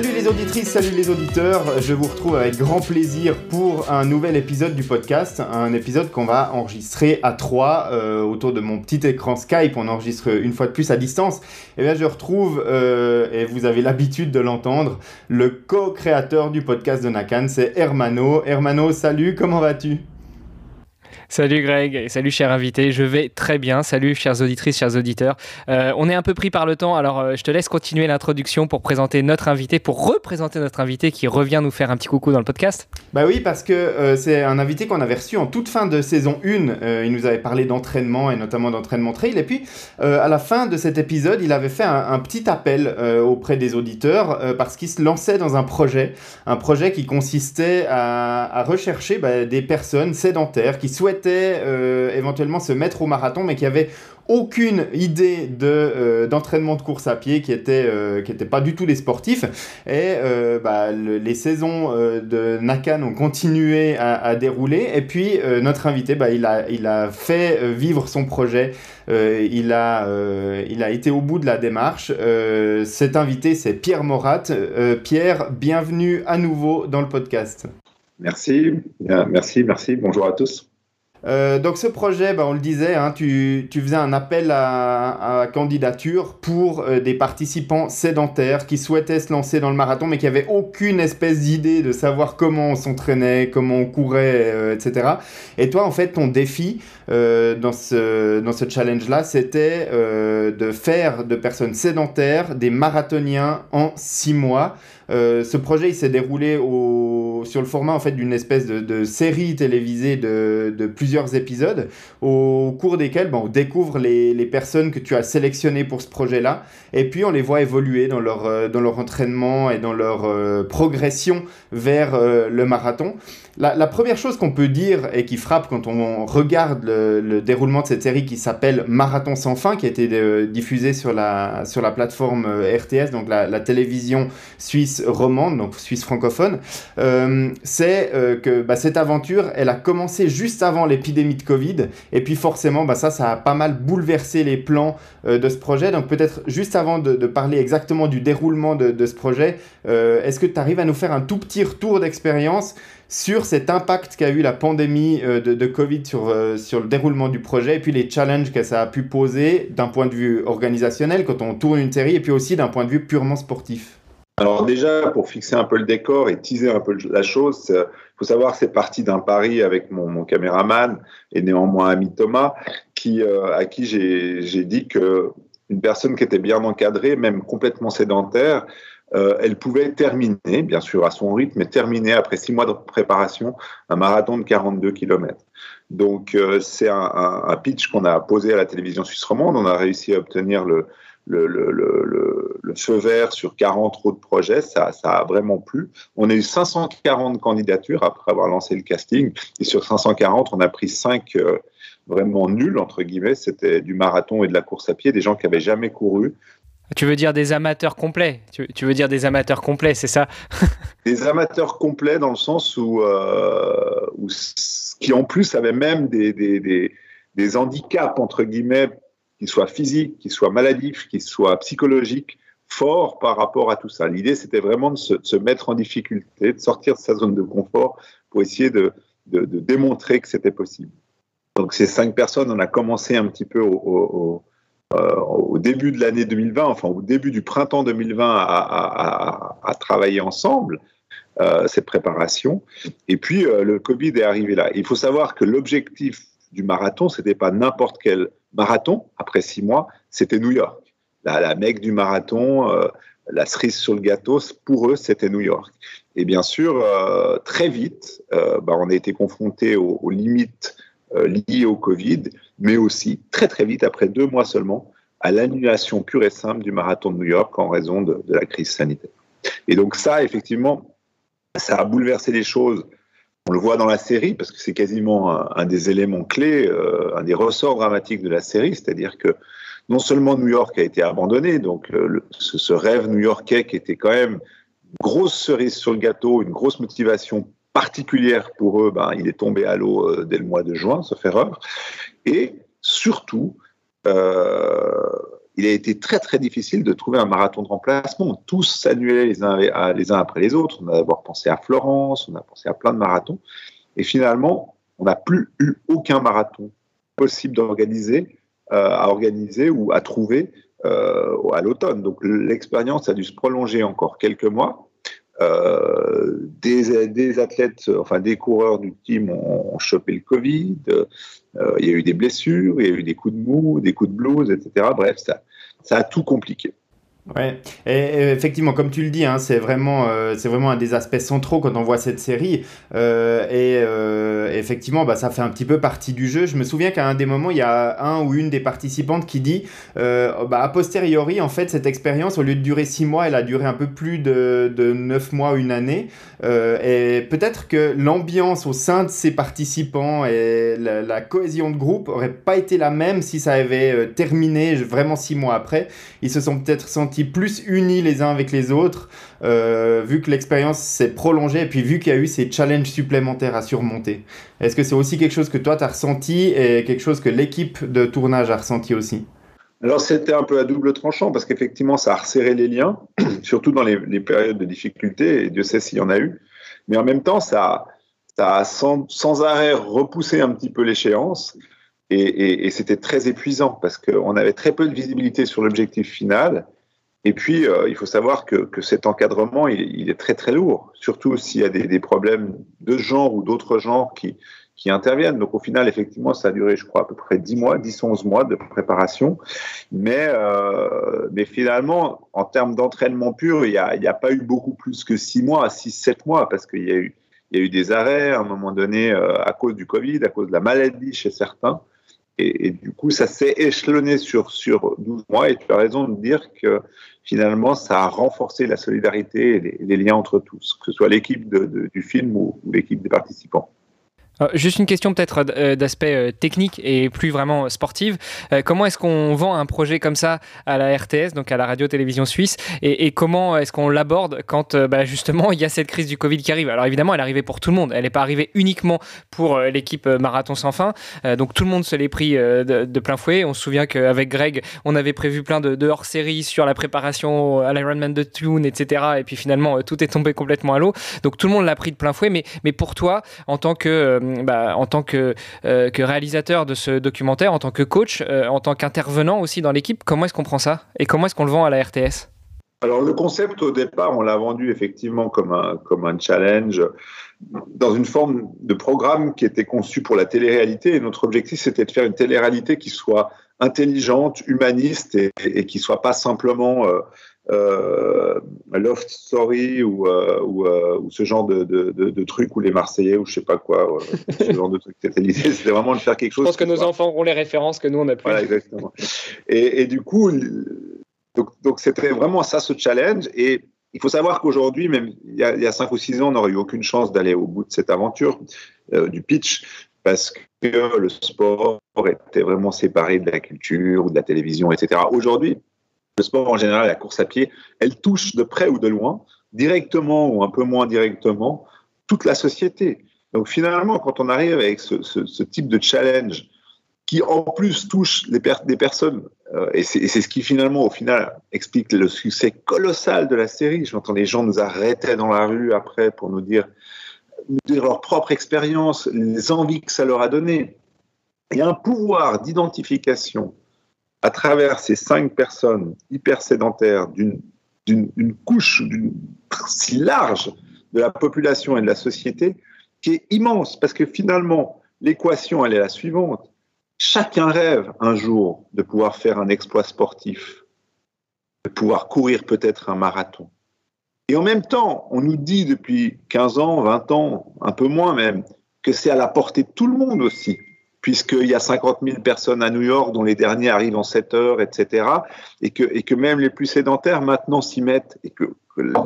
Salut les auditrices, salut les auditeurs, je vous retrouve avec grand plaisir pour un nouvel épisode du podcast, un épisode qu'on va enregistrer à trois euh, autour de mon petit écran Skype, on enregistre une fois de plus à distance. Et eh bien je retrouve, euh, et vous avez l'habitude de l'entendre, le co-créateur du podcast de Nakan, c'est Hermano. Hermano, salut, comment vas-tu? Salut Greg et salut cher invité, je vais très bien. Salut chères auditrices, chers auditeurs. Euh, on est un peu pris par le temps, alors euh, je te laisse continuer l'introduction pour présenter notre invité, pour représenter notre invité qui revient nous faire un petit coucou dans le podcast. Bah oui, parce que euh, c'est un invité qu'on avait reçu en toute fin de saison 1. il nous avait parlé d'entraînement et notamment d'entraînement trail. Et puis à la fin de cet épisode, il avait fait un, petit appel auprès des auditeurs parce qu'il se lançait dans un projet, un projet qui consistait à, rechercher bah, des personnes sédentaires qui souhaitent euh, éventuellement se mettre au marathon, mais qui avait aucune idée de euh, d'entraînement de course à pied qui était euh, pas du tout des sportifs. Et bah, les saisons de Nakan ont continué à, dérouler. Et puis notre invité bah, il a il a fait vivre son projet. Il a il a été au bout de la démarche. Cet invité c'est Pierre Morat. Pierre bienvenue à nouveau dans le podcast. Merci, merci, merci. Bonjour à tous. Euh, donc ce projet, bah, on le disait, hein, tu, tu, faisais un appel à, candidature pour euh, des participants sédentaires qui souhaitaient se lancer dans le marathon mais qui n'avaient aucune espèce d'idée de savoir comment on s'entraînait, comment on courait, euh, etc. Et toi, en fait, ton défi dans ce, dans ce challenge-là, c'était de faire de personnes sédentaires des marathoniens en six mois. Ce projet il s'est déroulé au, sur le format en fait d'une espèce de, série télévisée de, plusieurs épisodes au cours desquels bon, on découvre les, personnes que tu as sélectionnées pour ce projet-là et puis on les voit évoluer dans leur, euh, dans leur entraînement et dans leur euh, progression vers le marathon. La, première chose qu'on peut dire et qui frappe quand on regarde le, le déroulement de cette série qui s'appelle Marathon sans fin, qui a été diffusée sur la, sur la plateforme RTS, donc la, télévision suisse romande, donc suisse francophone, euh, c'est euh, que bah, cette aventure, elle a commencé juste avant l'épidémie de Covid, et puis forcément, bah, ça, ça a pas mal bouleversé les plans euh, de ce projet. Donc peut-être juste avant de, parler exactement du déroulement de, ce projet, est-ce que tu arrives à nous faire un tout petit retour d'expérience sur cet impact qu'a eu la pandémie de, Covid sur, sur le déroulement du projet et puis les challenges que ça a pu poser d'un point de vue organisationnel quand on tourne une série et puis aussi d'un point de vue purement sportif. Alors déjà, pour fixer un peu le décor et teaser un peu la chose, il faut savoir c'est parti d'un pari avec mon, caméraman et néanmoins ami Thomas, qui, euh, à qui j'ai dit que une personne qui était bien encadrée, même complètement sédentaire, euh, elle pouvait terminer, bien sûr à son rythme, mais terminer après six mois de préparation un marathon de 42 km. Donc euh, c'est un, pitch qu'on a posé à la télévision suisse romande. On a réussi à obtenir le, feu vert sur 40 autres projets, ça, ça a vraiment plu. On a eu 540 candidatures après avoir lancé le casting, et sur 540, on a pris 5 euh, vraiment nuls, entre guillemets, c'était du marathon et de la course à pied, des gens qui avaient jamais couru. Tu veux dire des amateurs complets tu, veux dire des amateurs complets, c'est ça? Des amateurs complets dans le sens où, euh, qui en plus avaient même des, des, des, des handicaps, entre guillemets, qu'il soit physique, qu'il soit maladif, qu'il soit psychologique, fort par rapport à tout ça. L'idée, c'était vraiment de se, mettre en difficulté, de sortir de sa zone de confort pour essayer de, de, démontrer que c'était possible. Donc ces cinq personnes, on a commencé un petit peu au, début de l'année 2020, enfin au début du printemps 2020, à, travailler ensemble. Euh, cette préparation. Et puis, euh, le Covid est arrivé là. Il faut savoir que l'objectif du marathon, c'était pas n'importe quel marathon, après six mois, c'était New York. La, la mecque du marathon, euh, la cerise sur le gâteau, pour eux, c'était New York. Et bien sûr, euh, très vite, euh, bah, on a été confronté aux, limites liées au Covid, mais aussi très très vite, après deux mois seulement, à l'annulation pure et simple du marathon de New York en raison de, la crise sanitaire. Et donc ça, effectivement, ça a bouleversé les choses on le voit dans la série parce que c'est quasiment un, des éléments clés, euh, un des ressorts dramatiques de la série, c'est-à-dire que non seulement New York a été abandonné, donc euh, ce, rêve new-yorkais qui était quand même grosse cerise sur le gâteau, une grosse motivation particulière pour eux, ben, il est tombé à l'eau euh, dès le mois de juin, sauf erreur. Et surtout, il a été très très difficile de trouver un marathon de remplacement. Tous s'annulaient les uns, les uns après les autres. On a d'abord pensé à Florence, on a pensé à plein de marathons. Et finalement, on n'a plus eu aucun marathon possible d'organiser, euh, à organiser ou à trouver euh, à l'automne. Donc l'expérience a dû se prolonger encore quelques mois. Euh, des, athlètes, enfin des coureurs du team ont, chopé le Covid. il y a eu des blessures, il y a eu des coups de mou, des coups de blues, etc. Bref, ça, ça a tout compliqué. Ouais, et, effectivement, comme tu le dis, hein, c'est vraiment, euh, vraiment un des aspects centraux quand on voit cette série. Euh, et euh, effectivement, bah, ça fait un petit peu partie du jeu. Je me souviens qu'à un des moments, il y a un ou une des participantes qui dit, bah, a posteriori, en fait, cette expérience, au lieu de durer six mois, elle a duré un peu plus de, de neuf mois, une année. et peut-être que l'ambiance au sein de ces participants et la, la, cohésion de groupe aurait pas été la même si ça avait terminé vraiment six mois après. Ils se sont peut-être sentis plus unis les uns avec les autres, euh, vu que l'expérience s'est prolongée et puis vu qu'il y a eu ces challenges supplémentaires à surmonter. Est-ce que c'est aussi quelque chose que toi tu as ressenti et quelque chose que l'équipe de tournage a ressenti aussi? Alors c'était un peu à double tranchant parce qu'effectivement ça a resserré les liens, surtout dans les, périodes de difficulté, et Dieu sait s'il y en a eu. Mais en même temps, ça, a sans, arrêt repoussé un petit peu l'échéance. Et c'était très épuisant parce qu'on avait très peu de visibilité sur l'objectif final. Et puis, euh, il faut savoir que, que cet encadrement, il, il, est très très lourd, surtout s'il y a des, des, problèmes de genre ou d'autres genres qui, qui interviennent. Donc au final, effectivement, ça a duré, je crois, à peu près 10 mois, 10 11 mois de préparation. Mais, euh, mais finalement, en termes d'entraînement pur, il n'y a, a, pas eu beaucoup plus que 6 mois, 6, 7 mois, parce qu'il y a eu il y a eu des arrêts à un moment donné euh, à cause du Covid, à cause de la maladie chez certains. Et, et du coup, ça s'est échelonné sur, sur 12 mois. Et tu as raison de dire que finalement, ça a renforcé la solidarité et les, liens entre tous, que ce soit l'équipe du film ou l'équipe des participants. Euh, juste une question peut-être euh, d'aspect euh, technique et plus vraiment sportive. comment est-ce qu'on vend un projet comme ça à la RTS, donc à la radio-télévision suisse, et, comment est-ce qu'on l'aborde quand bah, justement il y a cette crise du Covid qui arrive? Alors évidemment, elle est arrivée pour tout le monde. Elle n'est pas arrivée uniquement pour l'équipe Marathon sans fin. donc tout le monde se l'est pris de, plein fouet. On se souvient qu'avec Greg, on avait prévu plein de, hors-séries sur la préparation à l'Ironman de Tune, etc. Et puis finalement, tout est tombé complètement à l'eau. Donc tout le monde l'a pris de plein fouet. Mais pour toi, en tant que bah, en tant que, euh, que, réalisateur de ce documentaire, en tant que coach, euh, en tant qu'intervenant aussi dans l'équipe, comment est-ce qu'on prend ça Et comment est-ce qu'on le vend à la RTS alors le concept au départ, on l'a vendu effectivement comme un, comme un challenge dans une forme de programme qui était conçu pour la télé-réalité. Et notre objectif, c'était de faire une télé-réalité qui soit intelligente, humaniste et, et qui soit pas simplement euh, euh, Loft Story ou, euh, ou, euh, ou, ce genre de, de, de, trucs ou les Marseillais ou je sais pas quoi, ce genre de trucs. C'était l'idée, c'était vraiment de faire quelque chose. Je pense que nos enfants auront les références que nous on a pu. Voilà, exactement. Et, et du coup, donc, donc c'était vraiment ça ce challenge. Et il faut savoir qu'aujourd'hui, même il y, a, il y a cinq ou six ans, on n'aurait eu aucune chance d'aller au bout de cette aventure du pitch parce que le sport était vraiment séparé de la culture ou de la télévision, etc. Aujourd'hui, le sport en général, la course à pied, elle touche de près ou de loin, directement ou un peu moins directement, toute la société. Donc finalement, quand on arrive avec ce, type de challenge qui en plus touche les des personnes, euh, et c'est ce qui finalement au final explique le succès colossal de la série. J'entends les gens nous arrêter dans la rue après pour nous dire, nous dire leur propre expérience, les envies que ça leur a donné. Il y a un pouvoir d'identification à travers ces cinq personnes hyper sédentaires d'une couche si large de la population et de la société qui est immense parce que finalement l'équation elle est la suivante. Chacun rêve un jour de pouvoir faire un exploit sportif de pouvoir courir peut-être un marathon. Et en même temps on nous dit depuis 15 ans 20 ans un peu moins même que c'est à la portée de tout le monde aussi puisqu'il y a 50 000 personnes à New York, dont les derniers arrivent en 7 heures, etc. Et que, et que même les plus sédentaires maintenant s'y mettent et que,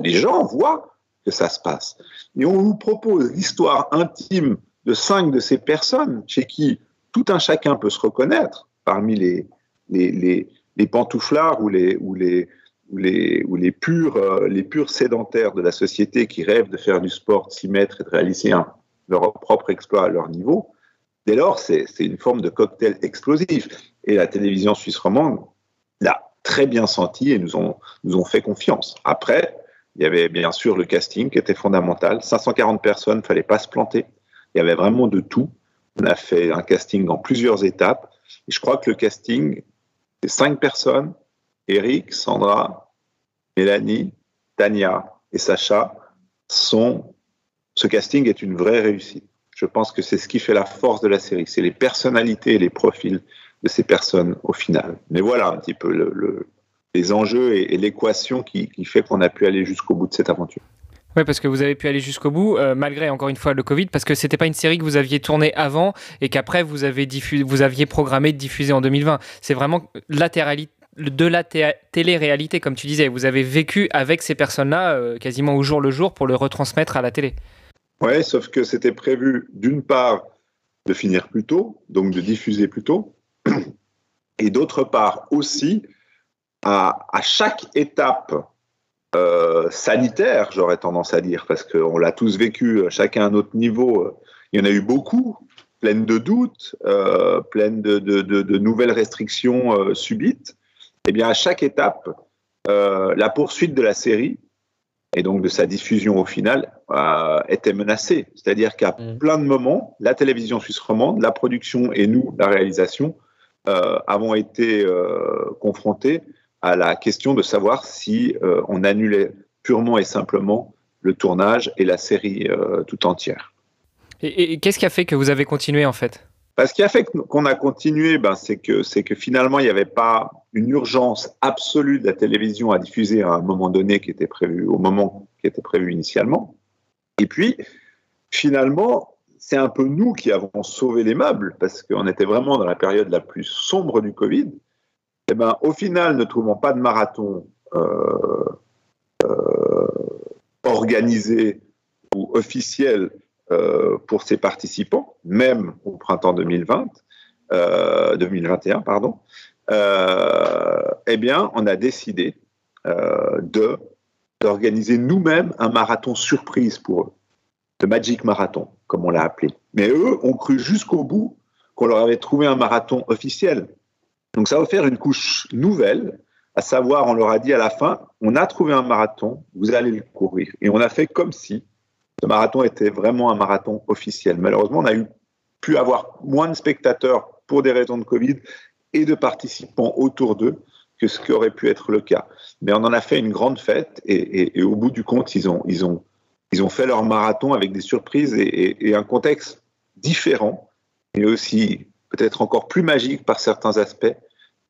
les gens voient que ça se passe. Et on vous propose l'histoire intime de cinq de ces personnes chez qui tout un chacun peut se reconnaître parmi les, les, les, les pantouflards ou les, ou les, ou les, ou les, purs, euh, les purs sédentaires de la société qui rêvent de faire du sport, s'y mettre et de réaliser un, leur propre exploit à leur niveau. Dès lors, c'est une forme de cocktail explosif. Et la télévision suisse romande l'a très bien senti et nous ont, fait confiance. Après, il y avait bien sûr le casting qui était fondamental. 540 personnes, fallait pas se planter. Il y avait vraiment de tout. On a fait un casting en plusieurs étapes. Et je crois que le casting, c'est cinq personnes. Eric, Sandra, Mélanie, Tania et Sacha. Ce casting est une vraie réussite. Je pense que c'est ce qui fait la force de la série. C'est les personnalités et les profils de ces personnes au final. Mais voilà un petit peu le, les enjeux et, l'équation qui, fait qu'on a pu aller jusqu'au bout de cette aventure. Oui, parce que vous avez pu aller jusqu'au bout, euh, malgré encore une fois le Covid, parce que c'était pas une série que vous aviez tournée avant et qu'après vous aviez programmé de diffuser en 2020. C'est vraiment de la télé-réalité, comme tu disais. Vous avez vécu avec ces personnes-là euh, quasiment au jour le jour pour le retransmettre à la télé. Oui, sauf que c'était prévu d'une part de finir plus tôt, donc de diffuser plus tôt, et d'autre part aussi, à, chaque étape euh, sanitaire, j'aurais tendance à dire, parce qu'on l'a tous vécu, chacun à notre niveau, il y en a eu beaucoup, pleines de doutes, euh, pleines de, nouvelles restrictions euh, subites. Eh bien, à chaque étape, la poursuite de la série et donc de sa diffusion au final était menacée. C'est-à-dire qu'à mmh. plein de moments, la télévision suisse romande, la production et nous, la réalisation, euh, avons été euh, confrontés à la question de savoir si euh, on annulait purement et simplement le tournage et la série tout entière. Et, qu'est-ce qui a fait que vous avez continué en fait? Ce qui a fait qu'on a continué, ben, c'est que, que finalement, il n'y avait pas une urgence absolue de la télévision à diffuser à un moment donné qui était prévu, au moment qui était prévu initialement. Et puis, finalement, c'est un peu nous qui avons sauvé les meubles, parce qu'on était vraiment dans la période la plus sombre du Covid. Et eh ben, au final, ne trouvant pas de marathon euh, euh, organisé ou officiel euh, pour ses participants, même au printemps 2020, 2021, pardon, eh bien, on a décidé d'organiser nous-mêmes un marathon surprise pour eux le Magic Marathon, comme on l'a appelé. Mais eux ont cru jusqu'au bout qu'on leur avait trouvé un marathon officiel. Donc ça va faire une couche nouvelle, à savoir, on leur a dit à la fin, on a trouvé un marathon, vous allez le courir. Et on a fait comme si ce marathon était vraiment un marathon officiel. Malheureusement, on a eu pu avoir moins de spectateurs pour des raisons de Covid et de participants autour d'eux que ce qui aurait pu être le cas. Mais on en a fait une grande fête et, et au bout du compte, ils ont, fait leur marathon avec des surprises et, un contexte différent, et aussi peut-être encore plus magique par certains aspects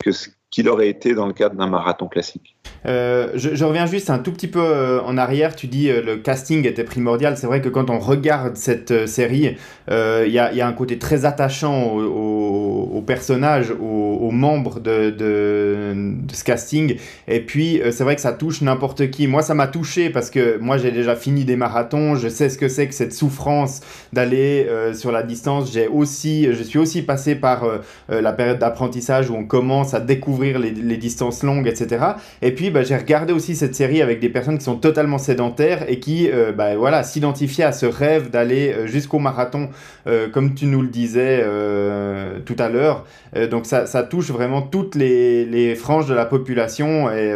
que ce qu'il aurait été dans le cadre d'un marathon classique. Euh, je, reviens juste un tout petit peu euh, en arrière. Tu dis euh, le casting était primordial. C'est vrai que quand on regarde cette série, il y, a, un côté très attachant aux personnages, aux, membres de, ce casting. Et puis, c'est vrai que ça touche n'importe qui. Moi, ça m'a touché parce que moi, j'ai déjà fini des marathons. Je sais ce que c'est que cette souffrance d'aller sur la distance. J'ai aussi, je suis aussi passé par la période d'apprentissage où on commence à découvrir les, distances longues, etc. Et puis, bah, j'ai regardé aussi cette série avec des personnes qui sont totalement sédentaires et qui euh, bah, voilà, s'identifiaient à ce rêve d'aller euh, jusqu'au marathon, euh, comme tu nous le disais tout à l'heure. Donc ça, ça, touche vraiment toutes les, les, franges de la population et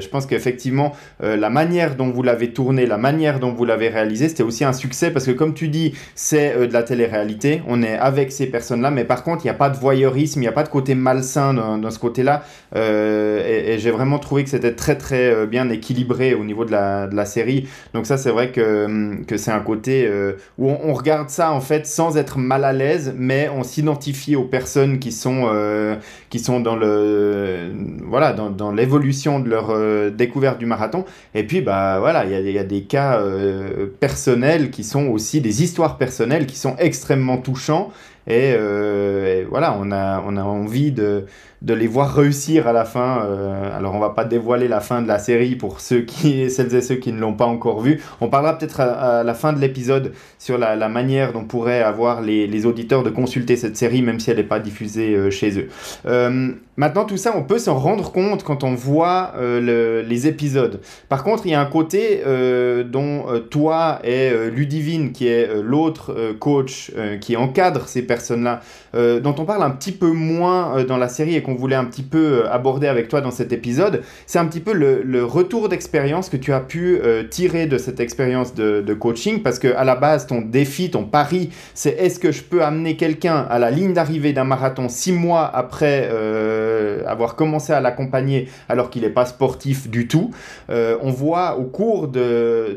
je pense qu'effectivement, la manière dont vous l'avez tourné, la manière dont vous l'avez réalisé, c'était aussi un succès parce que comme tu dis, c'est de la télé-réalité, on est avec ces personnes-là, mais par contre, il n'y a pas de voyeurisme, il n'y a pas de côté malsain dans, dans ce côté-là. et, j'ai vraiment trouvé que c'était très très euh, bien équilibré au niveau de la, de la série. Donc ça c'est vrai que, hum, que c'est un côté euh, où on, regarde ça en fait sans être mal à l'aise, mais on s'identifie aux personnes qui sont, euh, qui sont dans le voilà dans, dans l'évolution de leur découverte du marathon. Et puis bah voilà il y y a, des cas personnels qui sont aussi des histoires personnelles qui sont extrêmement touchants. Et, et voilà on a, on a envie de de les voir réussir à la fin. Euh, alors on va pas dévoiler la fin de la série pour ceux qui, celles et ceux qui ne l'ont pas encore vu. On parlera peut-être à, la fin de l'épisode sur la, manière dont pourraient avoir les, auditeurs de consulter cette série, même si elle n'est pas diffusée euh, chez eux. Euh, maintenant tout ça, on peut s'en rendre compte quand on voit les épisodes. Par contre, il y a un côté dont toi et Ludivine, qui est l'autre coach qui encadre ces personnes-là, dont on parle un petit peu moins dans la série et qu'on voulait un petit peu aborder avec toi dans cet épisode, c'est un petit peu le, retour d'expérience que tu as pu tirer de cette expérience de, coaching, parce que à la base, ton défi, ton pari, c'est est-ce que je peux amener quelqu'un à la ligne d'arrivée d'un marathon six mois après avoir commencé à l'accompagner alors qu'il n'est pas sportif du tout? on voit au cours de,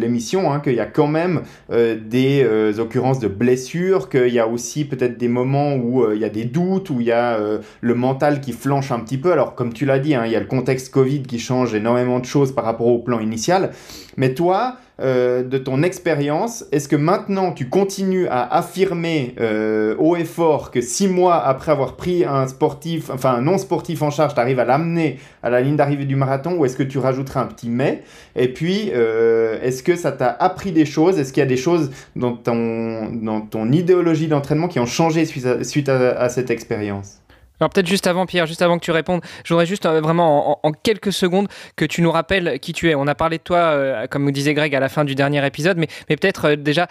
l'émission hein, qu'il y a quand même euh, des euh, occurrences de blessures, qu'il y a aussi peut-être des moments où euh, il y a des doutes, où il y a le mental qui flanche un petit peu. Alors comme tu l'as dit, hein, il y a le contexte Covid qui change énormément de choses par rapport au plan initial. Mais toi, euh, de ton expérience, est-ce que maintenant tu continues à affirmer euh, haut et fort que six mois après avoir pris un sportif, enfin un non sportif en charge, tu arrives à l'amener à la ligne d'arrivée du marathon ou est-ce que tu rajouteras un petit mais? Et puis, euh, est-ce que ça t'a appris des choses? Est-ce qu'il y a des choses dans ton, dans ton idéologie d'entraînement qui ont changé suite à cette expérience alors peut-être juste avant, Pierre, juste avant que tu répondes, j'aurais juste euh, vraiment en, quelques secondes que tu nous rappelles qui tu es. On a parlé de toi, euh, comme nous disait Greg à la fin du dernier épisode, mais, mais peut-être euh, déjà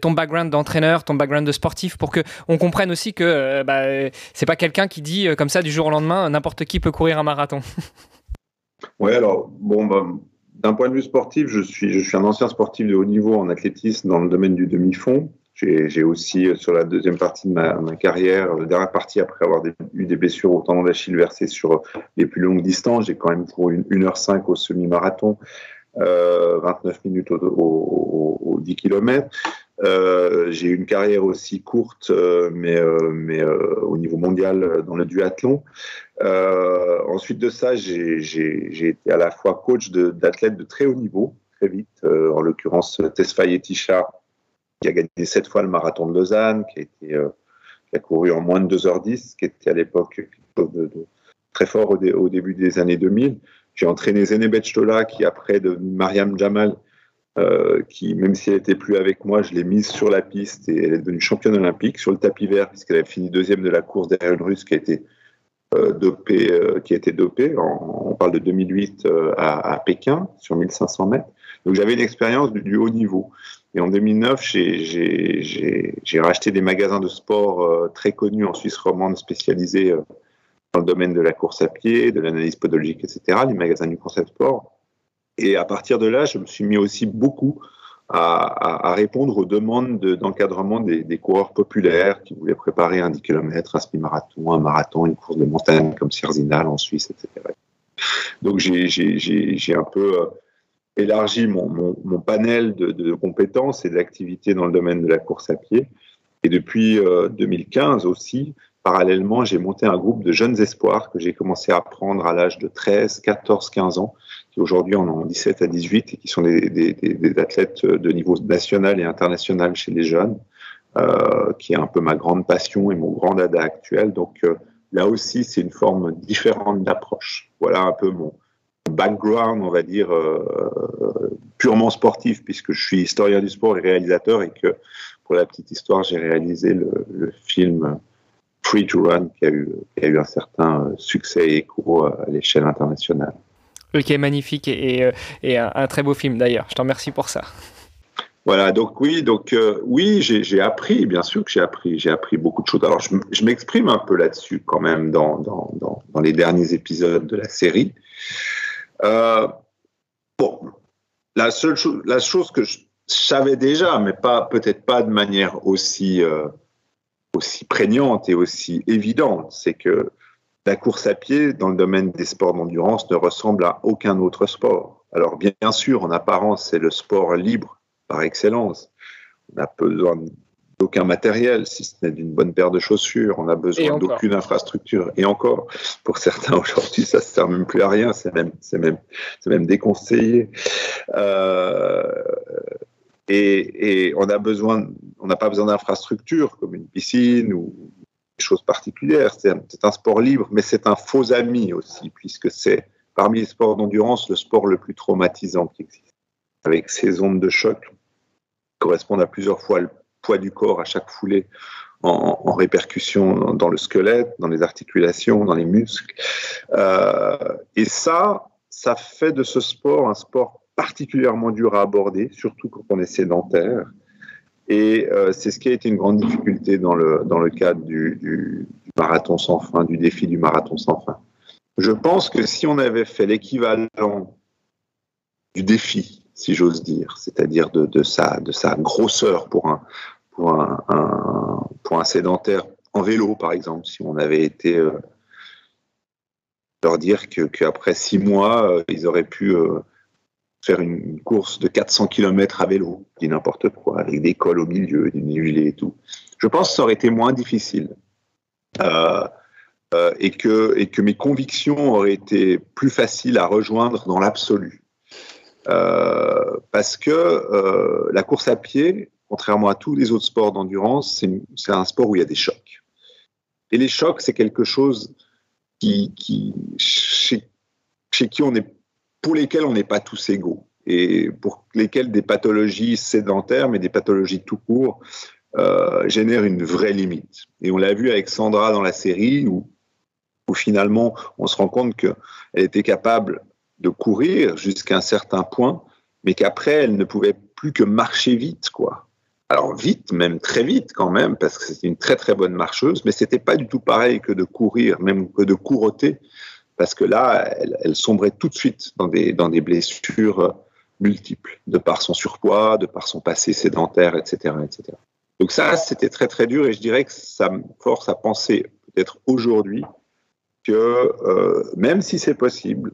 ton background d'entraîneur, ton background de sportif, pour que on comprenne aussi que bah, c'est pas quelqu'un qui dit comme ça du jour au lendemain n'importe qui peut courir un marathon. oui, alors bon, bah, d'un point de vue sportif, je suis, je suis un ancien sportif de haut niveau en athlétisme dans le domaine du demi-fond. J'ai aussi, euh, sur la deuxième partie de ma, carrière, la dernière partie après avoir eu des blessures au tendon d'Achille versé sur les plus longues distances, j'ai quand même couru une, 1h05 au semi-marathon, euh, 29 minutes au, 10 km. Euh, j'ai eu une carrière aussi courte, euh, mais, mais au niveau mondial dans le duathlon. ensuite de ça, j'ai été à la fois coach d'athlètes de, très haut niveau, très vite, en l'occurrence Tesfaye Tisha qui a gagné sept fois le marathon de Lausanne, qui a, euh, couru en moins de 2h10, qui était à l'époque très fort au, début des années 2000. J'ai entraîné Zenebet Stola, qui après de Mariam Jamal, euh, qui, même si elle n'était plus avec moi, je l'ai mise sur la piste et elle est devenue championne olympique sur le tapis vert, puisqu'elle avait fini deuxième de la course derrière une russe qui a été euh, dopée. on parle de 2008 à, à, Pékin, sur 1500 mètres. Donc j'avais une expérience du, haut niveau. Et en 2009, j'ai racheté des magasins de sport euh, très connus en Suisse romande spécialisés euh, dans le domaine de la course à pied, de l'analyse podologique, etc., les magasins du concept sport. Et à partir de là, je me suis mis aussi beaucoup à, répondre aux demandes d'encadrement des, coureurs populaires qui voulaient préparer un 10 km, un semi-marathon, un marathon, une course de montagne comme Sierzinal en Suisse, etc. Donc j'ai un peu euh, élargi mon, panel de, compétences et d'activités dans le domaine de la course à pied. Et depuis 2015 euh, aussi, parallèlement, j'ai monté un groupe de jeunes espoirs que j'ai commencé à prendre à l'âge de 13, 14, 15 ans, qui aujourd'hui en ont 17 à 18 et qui sont des athlètes de niveau national et international chez les jeunes, euh, qui est un peu ma grande passion et mon grand dada actuel. Donc euh, là aussi, c'est une forme différente d'approche. Voilà un peu mon, background, on va dire, euh, purement sportif, puisque je suis historien du sport et réalisateur, et que pour la petite histoire, j'ai réalisé le, film Free to Run, qui a eu, a eu un certain succès et écho à l'échelle internationale. Ok, magnifique et, et, un, très beau film d'ailleurs. Je t'en remercie pour ça. Voilà, donc oui, donc euh, oui, j'ai appris, bien sûr que j'ai appris, j'ai appris beaucoup de choses. Alors je, m'exprime un peu là-dessus quand même dans, dans, dans, dans, les derniers épisodes de la série. Euh, la seule chose que je savais déjà, mais pas peut-être pas de manière aussi euh, aussi prégnante et aussi évidente, c'est que la course à pied dans le domaine des sports d'endurance ne ressemble à aucun autre sport. Alors bien sûr, en apparence, c'est le sport libre par excellence. On a besoin d'aucun matériel, si ce n'est d'une bonne paire de chaussures. On a besoin d'aucune infrastructure. Et encore, pour certains aujourd'hui, ça ne sert même plus à rien. C'est même, c'est même, c'est même déconseillé. Euh, et, et, on a besoin, on n'a pas besoin d'infrastructures comme une piscine ou des choses particulières. C'est un, sport libre, mais c'est un faux ami aussi, puisque c'est parmi les sports d'endurance le sport le plus traumatisant qui existe, avec ces ondes de choc qui correspondent à plusieurs fois le poids du corps à chaque foulée en, répercussion dans le squelette, dans les articulations, dans les muscles. Euh, et ça, ça fait de ce sport un sport particulièrement dur à aborder, surtout quand on est sédentaire. Et euh, c'est ce qui a été une grande difficulté dans le, dans le cadre du, marathon sans fin, du défi du marathon sans fin. Je pense que si on avait fait l'équivalent du défi, si j'ose dire, c'est-à-dire de, sa, de sa grosseur pour un, pour un, sédentaire en vélo, par exemple, si on avait été euh, leur dire qu'après six mois, euh, ils auraient pu euh, faire une course de 400 km à vélo, n'importe quoi, avec des cols au milieu, des dénivelés et tout. Je pense que ça aurait été moins difficile. Et, que, que mes convictions auraient été plus faciles à rejoindre dans l'absolu. Parce que la course à pied, contrairement à tous les autres sports d'endurance, c'est un sport où il y a des chocs. Et les chocs, c'est quelque chose qui, chez, qui on est, pour lesquels on n'est pas tous égaux et pour lesquels des pathologies sédentaires, mais des pathologies tout court, euh, génèrent une vraie limite. Et on l'a vu avec Sandra dans la série où, où finalement on se rend compte qu'elle était capable de courir jusqu'à un certain point, mais qu'après elle ne pouvait plus que marcher vite, quoi. Alors vite, même très vite quand même, parce que c'était une très très bonne marcheuse, mais c'était pas du tout pareil que de courir, même que de couroter, parce que là, elle, elle sombrait tout de suite dans des, dans des blessures multiples, de par son surpoids, de par son passé sédentaire, etc. etc. Donc ça, c'était très très dur et je dirais que ça me force à penser peut-être aujourd'hui que euh, même si c'est possible,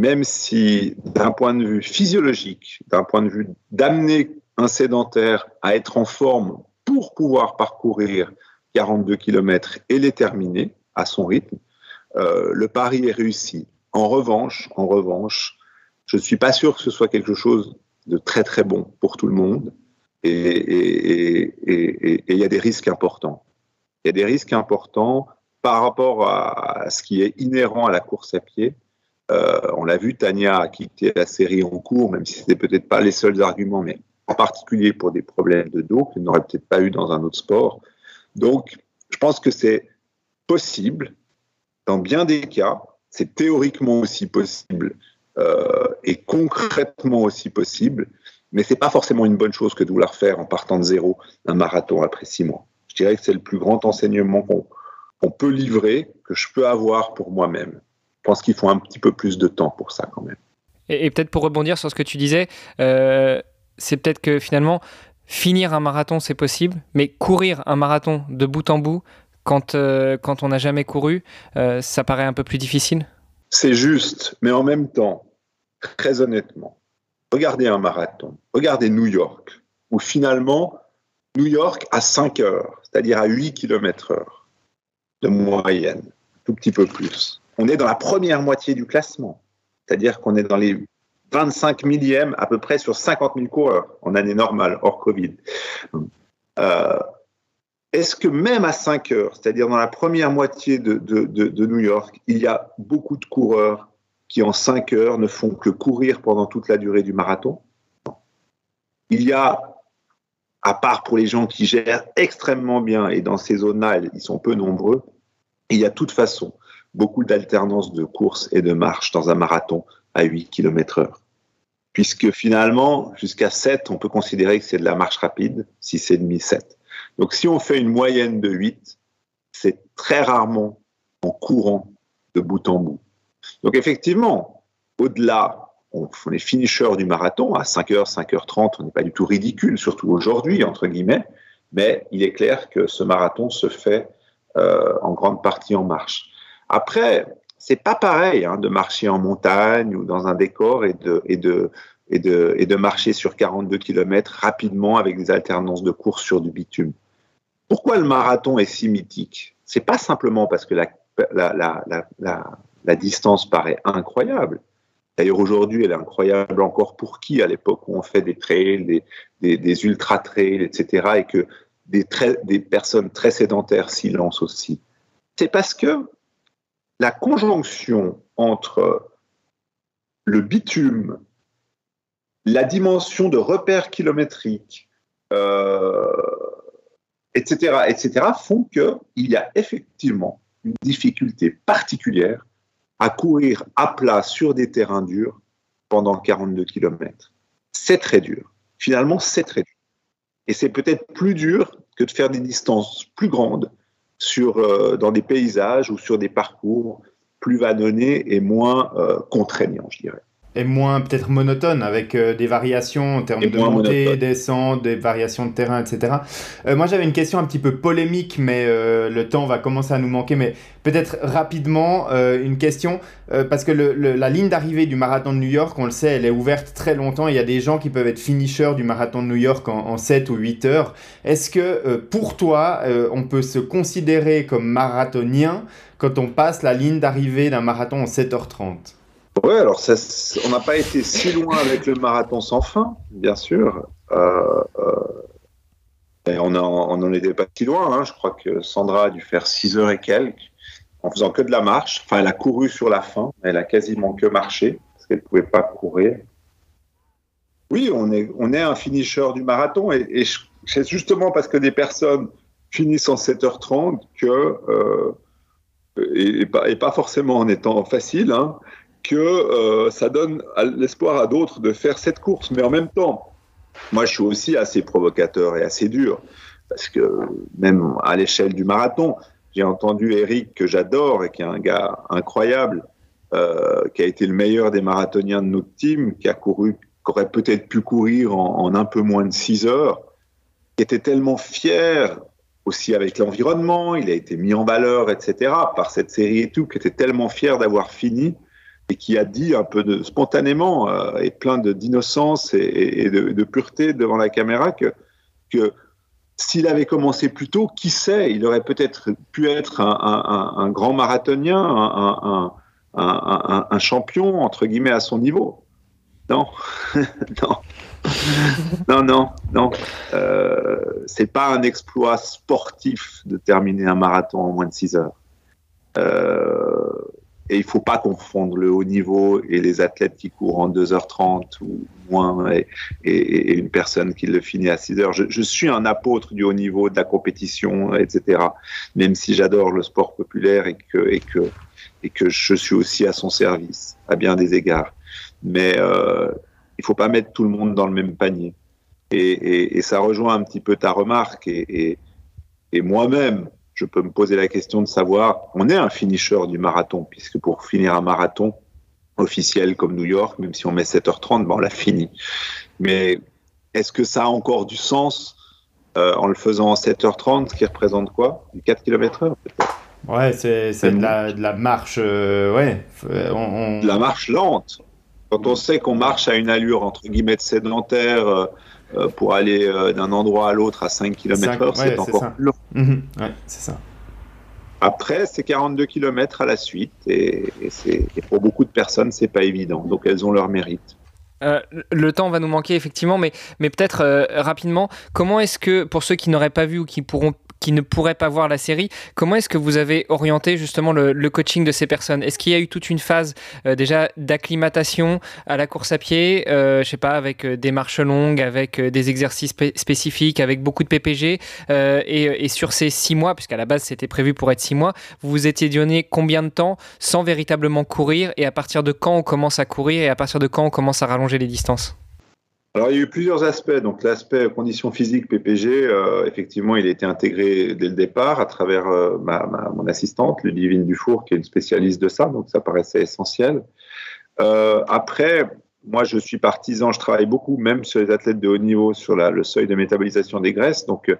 même si d'un point de vue physiologique, d'un point de vue d'amener un sédentaire à être en forme pour pouvoir parcourir 42 km et les terminer à son rythme, euh, le pari est réussi. En revanche, en revanche, je ne suis pas sûr que ce soit quelque chose de très très bon pour tout le monde et il y a des risques importants. Il y a des risques importants par rapport à, ce qui est inhérent à la course à pied. Euh, on l'a vu, Tania a quitté la série en cours, même si ce n'était peut-être pas les seuls arguments, mais en particulier pour des problèmes de dos qu'il n'aurait peut-être pas eu dans un autre sport. Donc, je pense que c'est possible, dans bien des cas, c'est théoriquement aussi possible euh, et concrètement aussi possible, mais c'est pas forcément une bonne chose que de vouloir faire en partant de zéro un marathon après six mois. Je dirais que c'est le plus grand enseignement qu'on peut livrer, que je peux avoir pour moi-même. Je pense qu'il faut un petit peu plus de temps pour ça quand même. Et, et peut-être pour rebondir sur ce que tu disais, euh, c'est peut-être que finalement, finir un marathon, c'est possible, mais courir un marathon de bout en bout, quand, euh, quand on n'a jamais couru, euh, ça paraît un peu plus difficile? C'est juste, mais en même temps, très honnêtement, regardez un marathon, regardez New York, où finalement, New York à 5 heures, c'est-à-dire à 8 km heure de moyenne, tout petit peu plus. On est dans la première moitié du classement, c'est-à-dire qu'on est dans les 25 millièmes à peu près sur 50 000 coureurs en année normale, hors Covid. Euh, Est-ce que même à 5 heures, c'est-à-dire dans la première moitié de, New York, il y a beaucoup de coureurs qui en 5 heures ne font que courir pendant toute la durée du marathon? Il y a, à part pour les gens qui gèrent extrêmement bien, et dans ces zones-là, ils sont peu nombreux, il y a de toute façon beaucoup d'alternance de course et de marche dans un marathon à 8 km heure. Puisque finalement, jusqu'à 7, on peut considérer que c'est de la marche rapide, 6,5, 7. Donc si on fait une moyenne de 8, c'est très rarement en courant de bout en bout. Donc effectivement, au-delà, on, est finishers du marathon, à 5h, 5h30, on n'est pas du tout ridicule, surtout aujourd'hui, entre guillemets, mais il est clair que ce marathon se fait euh, en grande partie en marche. Après, c'est pas pareil hein, de marcher en montagne ou dans un décor et de, marcher sur 42 km rapidement avec des alternances de course sur du bitume. Pourquoi le marathon est si mythique? C'est pas simplement parce que la, distance paraît incroyable. D'ailleurs, aujourd'hui, elle est incroyable encore pour qui À l'époque où on fait des trails, des, ultra-trails, etc., et que des personnes très sédentaires s'y lancent aussi. C'est parce que la conjonction entre le bitume, la dimension de repères kilométriques, euh, etc., etc., font qu'il y a effectivement une difficulté particulière à courir à plat sur des terrains durs pendant 42 km. C'est très dur. Finalement, c'est très dur. Et c'est peut-être plus dur que de faire des distances plus grandes sur, euh, dans des paysages ou sur des parcours plus vannonnés et moins euh, contraignants, je dirais est moins peut-être monotone avec euh, des variations en termes de montée, descente, des variations de terrain, etc. Euh, moi j'avais une question un petit peu polémique, mais euh, le temps va commencer à nous manquer. Mais peut-être rapidement une question parce que la ligne d'arrivée du marathon de New York, on le sait, elle est ouverte très longtemps. Il y a des gens qui peuvent être finishers du marathon de New York en, en 7 ou 8 heures. Est-ce que pour toi, on peut se considérer comme marathonien quand on passe la ligne d'arrivée d'un marathon en 7h30 oui, alors on n'a pas été si loin avec le marathon sans fin, bien sûr. Euh, euh, on n'en était pas si loin. Hein. Je crois que Sandra a dû faire 6 heures et quelques en faisant que de la marche. Enfin, elle a couru sur la fin, elle a quasiment que marché parce qu'elle ne pouvait pas courir. Oui, on est, un finisher du marathon et, c'est justement parce que des personnes finissent en 7h30 que, euh, et, pas, et, pas, forcément en étant facile, hein, que euh, ça donne l'espoir à d'autres de faire cette course. Mais en même temps, moi, je suis aussi assez provocateur et assez dur, parce que même à l'échelle du marathon, j'ai entendu Eric, que j'adore et qui est un gars incroyable, euh, qui a été le meilleur des marathoniens de notre team, qui a couru, qui aurait peut-être pu courir en, en, un peu moins de 6 heures, qui était tellement fier aussi avec l'environnement, il a été mis en valeur, etc., par cette série et tout, qui était tellement fier d'avoir fini et qui a dit un peu spontanément euh, et plein d'innocence et, de, pureté devant la caméra que, que s'il avait commencé plus tôt, qui sait, il aurait peut-être pu être un, grand marathonien, un, un, champion, entre guillemets, à son niveau. Non, non, non, non, non. Euh, c'est pas un exploit sportif de terminer un marathon en moins de 6 heures. Euh, et il faut pas confondre le haut niveau et les athlètes qui courent en 2h30 ou moins et, et, une personne qui le finit à 6h. Je, je, suis un apôtre du haut niveau, de la compétition, etc. Même si j'adore le sport populaire et que, et, que, et que je suis aussi à son service, à bien des égards. Mais euh, il faut pas mettre tout le monde dans le même panier. Et, et ça rejoint un petit peu ta remarque. Et, moi-même, je peux me poser la question de savoir, on est un finisher du marathon, puisque pour finir un marathon officiel comme New York, même si on met 7h30, ben on l'a fini. Mais est-ce que ça a encore du sens euh, en le faisant en 7h30, qui représente quoi? 4 km heure peut-être? Ouais, c'est de la, de la, marche, euh, ouais. De la marche lente. Quand on sait qu'on marche à une allure entre guillemets sédentaire, euh, pour aller euh, d'un endroit à l'autre à 5 km/h, c'est encore long. Mhm. c'est ça. Après, c'est 42 km à la suite, et, et pour beaucoup de personnes, c'est pas évident. Donc, elles ont leur mérite. Euh, le temps va nous manquer effectivement, mais, mais peut-être rapidement, comment est-ce que, pour ceux qui n'auraient pas vu ou qui pourront qui ne pourraient pas voir la série. Comment est-ce que vous avez orienté justement le, coaching de ces personnes? Est-ce qu'il y a eu toute une phase euh, déjà d'acclimatation à la course à pied, euh, je sais pas, avec euh, des marches longues, avec des exercices spécifiques, avec beaucoup de PPG et, sur ces six mois, puisqu'à la base c'était prévu pour être six mois, vous vous étiez donné combien de temps sans véritablement courir et à partir de quand on commence à courir et à partir de quand on commence à rallonger les distances? Alors, il y a eu plusieurs aspects. Donc, l'aspect conditions physiques PPG, euh, effectivement, il a été intégré dès le départ à travers euh, ma, mon assistante, Ludivine Dufour, qui est une spécialiste de ça. Donc, ça paraissait essentiel. Euh, après, moi, je suis partisan, je travaille beaucoup, même sur les athlètes de haut niveau, sur le seuil de métabolisation des graisses. Donc,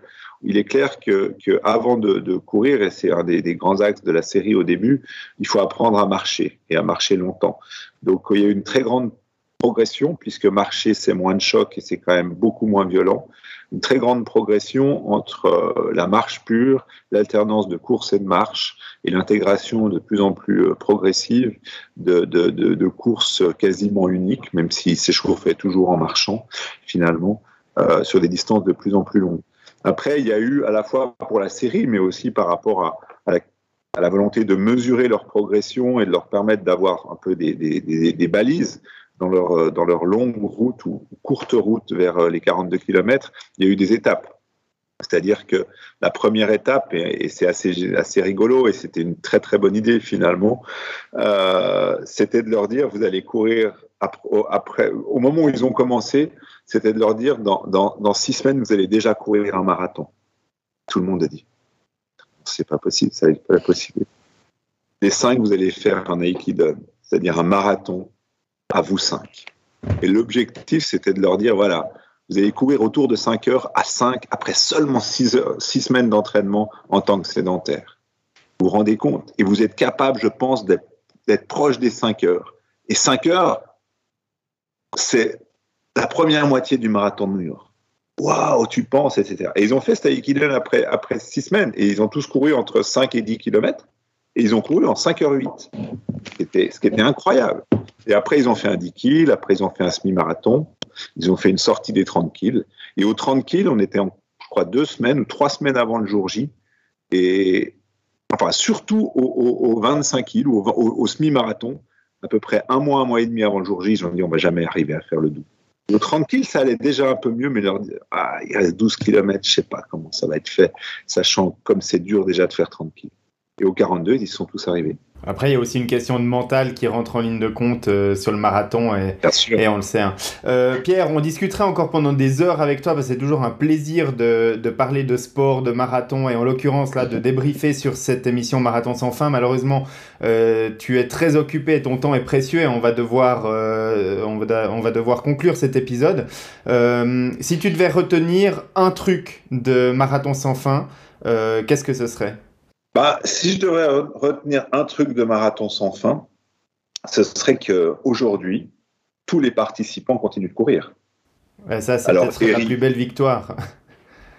il est clair que, que avant de, courir, et c'est un des, grands axes de la série au début, il faut apprendre à marcher et à marcher longtemps. Donc, il y a une très grande progression, puisque marcher, c'est moins de choc et c'est quand même beaucoup moins violent. Une très grande progression entre euh, la marche pure, l'alternance de course et de marche, et l'intégration de plus en plus euh, progressive de, de, de, courses quasiment uniques, même si s'échauffait toujours en marchant, finalement, euh, sur des distances de plus en plus longues. Après, il y a eu, à la fois pour la série, mais aussi par rapport à, à la volonté de mesurer leur progression et de leur permettre d'avoir un peu des, des, des, balises dans leur, euh, dans leur longue route ou courte route vers euh, les 42 km, il y a eu des étapes. C'est-à-dire que la première étape, et, c'est assez, assez rigolo, et c'était une très très bonne idée finalement, euh, c'était de leur dire, vous allez courir après, au moment où ils ont commencé, c'était de leur dire dans, dans, six semaines, vous allez déjà courir un marathon. Tout le monde a dit c'est pas possible, ça n'est pas possible. Les cinq, vous allez faire un Aikidon, c'est-à-dire un marathon à vous cinq. Et l'objectif, c'était de leur dire voilà, vous allez courir autour de 5 heures à 5 après seulement 6, semaines d'entraînement en tant que sédentaire. Vous vous rendez compte? Et vous êtes capable, je pense, d'être proche des 5 heures. Et 5 heures, c'est la première moitié du marathon de New York. Waouh, tu penses, etc. Et ils ont fait cet Aikiden après, après six semaines. Et ils ont tous couru entre 5 et 10 km. Et ils ont couru en 5h08. C'était, ce qui était incroyable. Et après, ils ont fait un 10 kg. Après, ils ont fait un semi-marathon. Ils ont fait une sortie des 30 kg. Et aux 30 kg, on était, en, je crois, deux semaines ou trois semaines avant le jour J. Et enfin, surtout au, 25 kg, au, au semi-marathon, à peu près un mois, un mois et demi avant le jour J, ils ont dit on va jamais arriver à faire le double. Le 30 kills, ça allait déjà un peu mieux, mais leur ah, il reste 12 km, je sais pas comment ça va être fait, sachant comme c'est dur déjà de faire 30 kills. Et au 42, ils sont tous arrivés. Après, il y a aussi une question de mental qui rentre en ligne de compte euh, sur le marathon et, et on le sait. Hein. Euh, Pierre, on discuterait encore pendant des heures avec toi parce que c'est toujours un plaisir de, de, parler de sport, de marathon et en l'occurrence là de débriefer sur cette émission Marathon sans fin. Malheureusement, euh, tu es très occupé, ton temps est précieux et on va devoir, on va, on va devoir conclure cet épisode. si tu devais retenir un truc de Marathon sans fin, qu'est-ce que ce serait? Bah, si je devrais retenir un truc de marathon sans fin, ce serait qu'aujourd'hui, tous les participants continuent de courir. ça, c'est peut-être la plus belle victoire.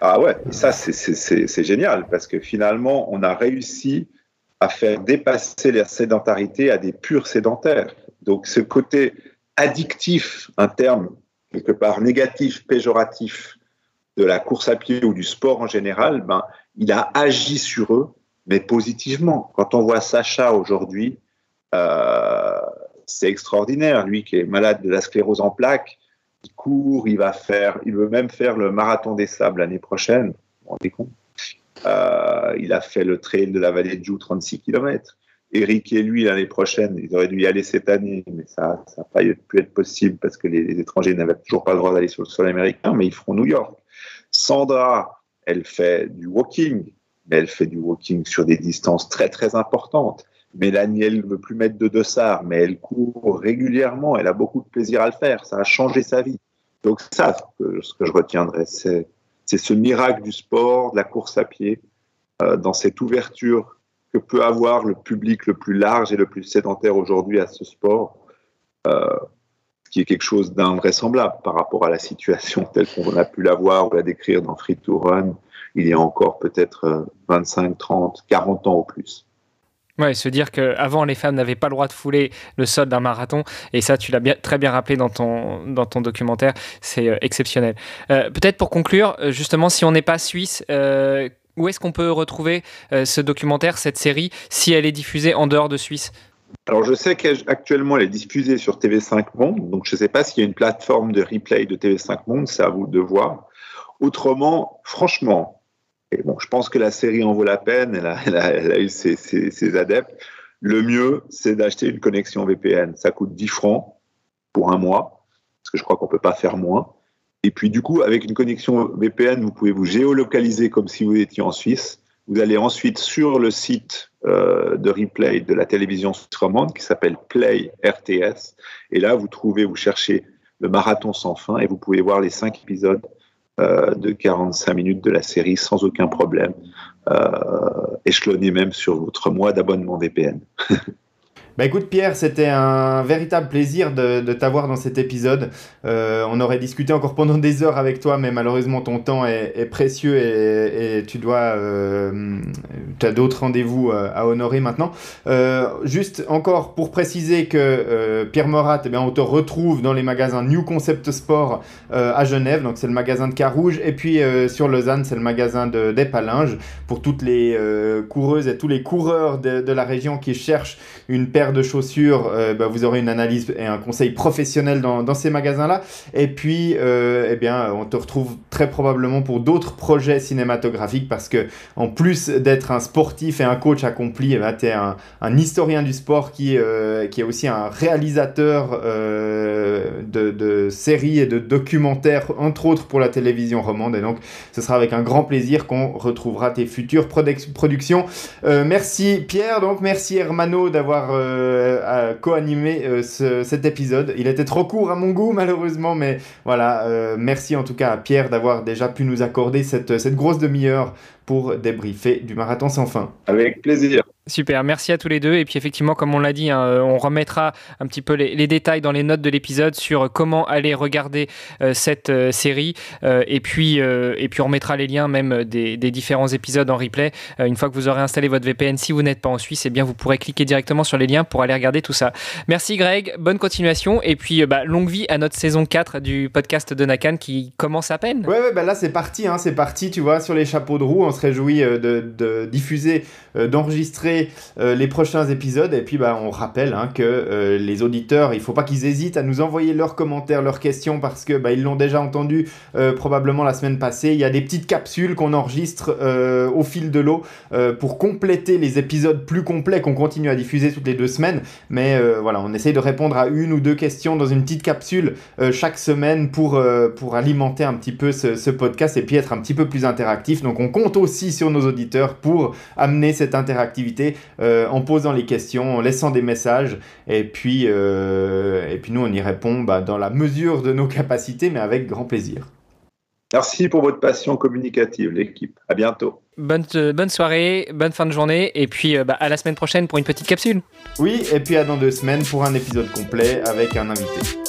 Ah ouais, ça, c'est génial parce que finalement, on a réussi à faire dépasser la sédentarité à des purs sédentaires. Donc, ce côté addictif, un terme quelque part négatif, péjoratif de la course à pied ou du sport en général, ben, il a agi sur eux mais positivement. Quand on voit Sacha aujourd'hui, euh, c'est extraordinaire. Lui qui est malade de la sclérose en plaques, il court, il va faire, il veut même faire le marathon des sables l'année prochaine. Vous rendez compte? Euh, Il a fait le trail de la vallée de Joux, 36 km. Eric et lui, l'année prochaine, ils auraient dû y aller cette année, mais ça n'a pas pu être possible parce que les, les étrangers n'avaient toujours pas le droit d'aller sur le sol américain, mais ils feront New York. Sandra, elle fait du walking, elle fait du walking sur des distances très très importantes. Mélanie, elle ne veut plus mettre de dossard, mais elle court régulièrement, elle a beaucoup de plaisir à le faire, ça a changé sa vie. Donc ça, ce que, je retiendrai, c'est, ce miracle du sport, de la course à pied, euh, dans cette ouverture que peut avoir le public le plus large et le plus sédentaire aujourd'hui à ce sport, euh, qui est quelque chose d'invraisemblable par rapport à la situation telle qu'on a pu la voir ou la décrire dans Free to Run, il y a encore peut-être 25, 30, 40 ans au plus. Ouais, se dire qu'avant, les femmes n'avaient pas le droit de fouler le sol d'un marathon, et ça, tu l'as bien, très bien rappelé dans ton, dans ton documentaire, c'est euh, exceptionnel. Euh, peut-être pour conclure, euh, justement, si on n'est pas suisse, où est-ce qu'on peut retrouver ce documentaire, cette série, si elle est diffusée en dehors de Suisse? Alors, je sais qu'actuellement, elle est diffusée sur TV5 Monde, donc je ne sais pas s'il y a une plateforme de replay de TV5 Monde, c'est à vous de voir. Autrement, franchement, et bon, je pense que la série en vaut la peine, elle a, eu ses, adeptes. Le mieux, c'est d'acheter une connexion VPN. Ça coûte 10 francs pour un mois, parce que je crois qu'on ne peut pas faire moins. Et puis du coup, avec une connexion VPN, vous pouvez vous géolocaliser comme si vous étiez en Suisse. Vous allez ensuite sur le site euh, de replay de la télévision romande qui s'appelle Play RTS. Et là, vous trouvez, vous cherchez le marathon sans fin et vous pouvez voir les cinq épisodes de 45 minutes de la série sans aucun problème, euh, échelonné même sur votre mois d'abonnement VPN. Bah écoute Pierre, c'était un véritable plaisir de, t'avoir dans cet épisode. Euh, on aurait discuté encore pendant des heures avec toi, mais malheureusement ton temps est, précieux et, tu dois, euh, as d'autres rendez-vous euh, à honorer maintenant. juste encore pour préciser que Pierre Morat, eh on te retrouve dans les magasins New Concept Sport à Genève, donc c'est le magasin de Carouge, et puis sur Lausanne, c'est le magasin de d'Epalinge pour toutes les coureuses et tous les coureurs de, de la région qui cherchent une paire de chaussures, euh, bah, vous aurez une analyse et un conseil professionnel dans, ces magasins-là. Et puis, euh, eh bien, on te retrouve très probablement pour d'autres projets cinématographiques parce que, en plus d'être un sportif et un coach accompli, eh ben, tu es un, historien du sport qui, euh, est aussi un réalisateur de, séries et de documentaires, entre autres pour la télévision romande. Et donc, ce sera avec un grand plaisir qu'on retrouvera tes futures productions. Merci Pierre, donc merci Hermano d'avoir co-animé euh, cet épisode. Il était trop court à mon goût, malheureusement, mais voilà, merci en tout cas à Pierre d'avoir déjà pu nous accorder cette, cette grosse demi-heure pour débriefer du marathon sans fin. Avec plaisir. Super, merci à tous les deux. Et puis effectivement, comme on l'a dit, hein, on remettra un petit peu les, détails dans les notes de l'épisode sur comment aller regarder euh, cette euh, série. Euh, et, puis, et puis on remettra les liens même des, différents épisodes en replay. une fois que vous aurez installé votre VPN, si vous n'êtes pas en Suisse, eh bien vous pourrez cliquer directement sur les liens pour aller regarder tout ça. Merci Greg, bonne continuation. Et puis bah, longue vie à notre saison 4 du podcast de Nakan qui commence à peine. Ouais, ouais bah là c'est parti, hein, c'est parti, tu vois, sur les chapeaux de roue. On se réjouit de diffuser, d'enregistrer euh, les prochains épisodes. Et puis, bah, on rappelle hein, que euh, les auditeurs, il faut pas qu'ils hésitent à nous envoyer leurs commentaires, leurs questions, parce que bah, ils l'ont déjà entendu euh, probablement la semaine passée. Il y a des petites capsules qu'on enregistre au fil de l'eau pour compléter les épisodes plus complets qu'on continue à diffuser toutes les deux semaines. Mais voilà, on essaye de répondre à une ou deux questions dans une petite capsule chaque semaine pour, pour alimenter un petit peu ce podcast et puis être un petit peu plus interactif. Donc on compte aussi sur nos auditeurs pour amener cette interactivité euh, en posant les questions, en laissant des messages. Et puis, euh, et puis nous, on y répond bah, dans la mesure de nos capacités, mais avec grand plaisir. Merci pour votre passion communicative, l'équipe. À bientôt. Bonne, euh, bonne soirée, bonne fin de journée, et puis bah, à la semaine prochaine pour une petite capsule. Oui, et puis à dans deux semaines pour un épisode complet avec un invité.